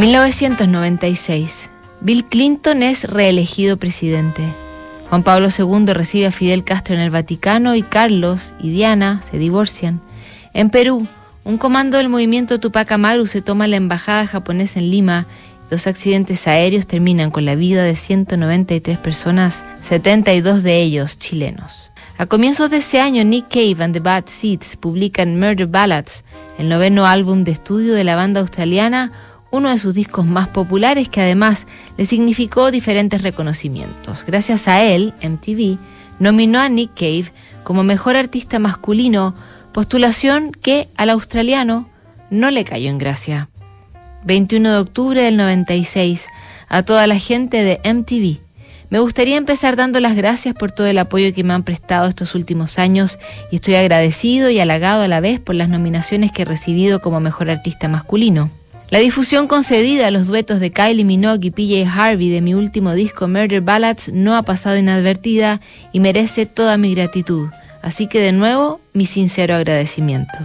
1996. Bill Clinton es reelegido presidente. Juan Pablo II recibe a Fidel Castro en el Vaticano y Carlos y Diana se divorcian. En Perú, un comando del movimiento Tupac Amaru se toma la embajada japonesa en Lima. Dos accidentes aéreos terminan con la vida de 193 personas, 72 de ellos chilenos. A comienzos de ese año, Nick Cave and the Bad Seeds publican Murder Ballads, el noveno álbum de estudio de la banda australiana, uno de sus discos más populares que además le significó diferentes reconocimientos. Gracias a él, MTV nominó a Nick Cave como mejor artista masculino, postulación que al australiano no le cayó en gracia. 21 de octubre del 96, a toda la gente de MTV. Me gustaría empezar dando las gracias por todo el apoyo que me han prestado estos últimos años y estoy agradecido y halagado a la vez por las nominaciones que he recibido como mejor artista masculino. La difusión concedida a los duetos de Kylie Minogue y PJ Harvey de mi último disco Murder Ballads no ha pasado inadvertida y merece toda mi gratitud. Así que de nuevo, mi sincero agradecimiento.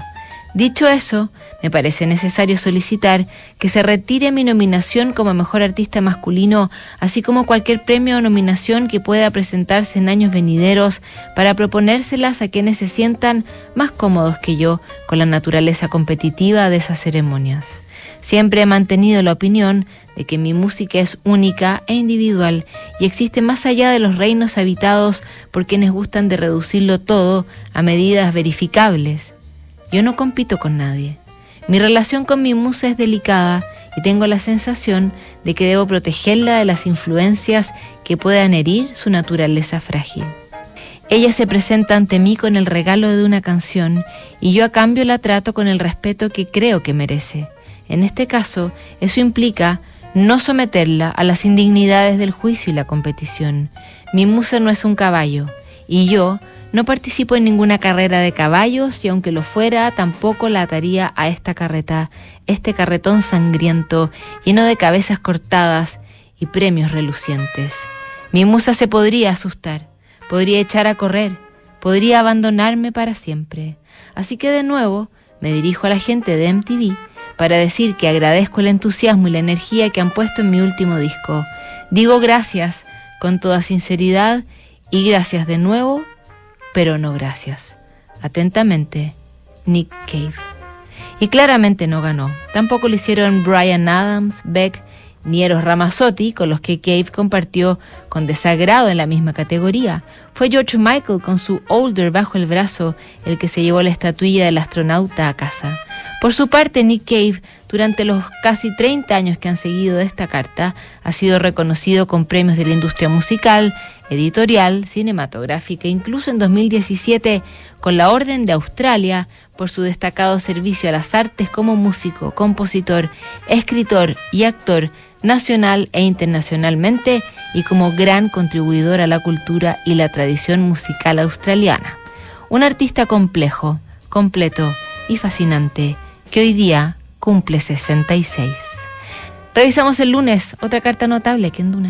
Dicho eso, me parece necesario solicitar que se retire mi nominación como mejor artista masculino, así como cualquier premio o nominación que pueda presentarse en años venideros para proponérselas a quienes se sientan más cómodos que yo con la naturaleza competitiva de esas ceremonias. Siempre he mantenido la opinión de que mi música es única e individual y existe más allá de los reinos habitados por quienes gustan de reducirlo todo a medidas verificables. Yo no compito con nadie. Mi relación con mi musa es delicada y tengo la sensación de que debo protegerla de las influencias que puedan herir su naturaleza frágil. Ella se presenta ante mí con el regalo de una canción y yo a cambio la trato con el respeto que creo que merece. En este caso, eso implica no someterla a las indignidades del juicio y la competición. Mi musa no es un caballo y yo no participo en ninguna carrera de caballos y aunque lo fuera, tampoco la ataría a esta carreta, este carretón sangriento, lleno de cabezas cortadas y premios relucientes. Mi musa se podría asustar, podría echar a correr, podría abandonarme para siempre. Así que de nuevo me dirijo a la gente de MTV para decir que agradezco el entusiasmo y la energía que han puesto en mi último disco. Digo gracias con toda sinceridad y gracias de nuevo, pero no gracias. Atentamente, Nick Cave. Y claramente no ganó. Tampoco lo hicieron Brian Adams, Beck ni Eros Ramazzotti, con los que Cave compartió con desagrado en la misma categoría. Fue George Michael con su Older bajo el brazo el que se llevó la estatuilla del astronauta a casa. Por su parte, Nick Cave, durante los casi 30 años que han seguido esta carta, ha sido reconocido con premios de la industria musical, editorial, cinematográfica, incluso en 2017 con la Orden de Australia por su destacado servicio a las artes como músico, compositor, escritor y actor nacional e internacionalmente y como gran contribuidor a la cultura y la tradición musical australiana. Un artista complejo, completo y fascinante que hoy día cumple 66. Revisamos el lunes otra carta notable que en Duna.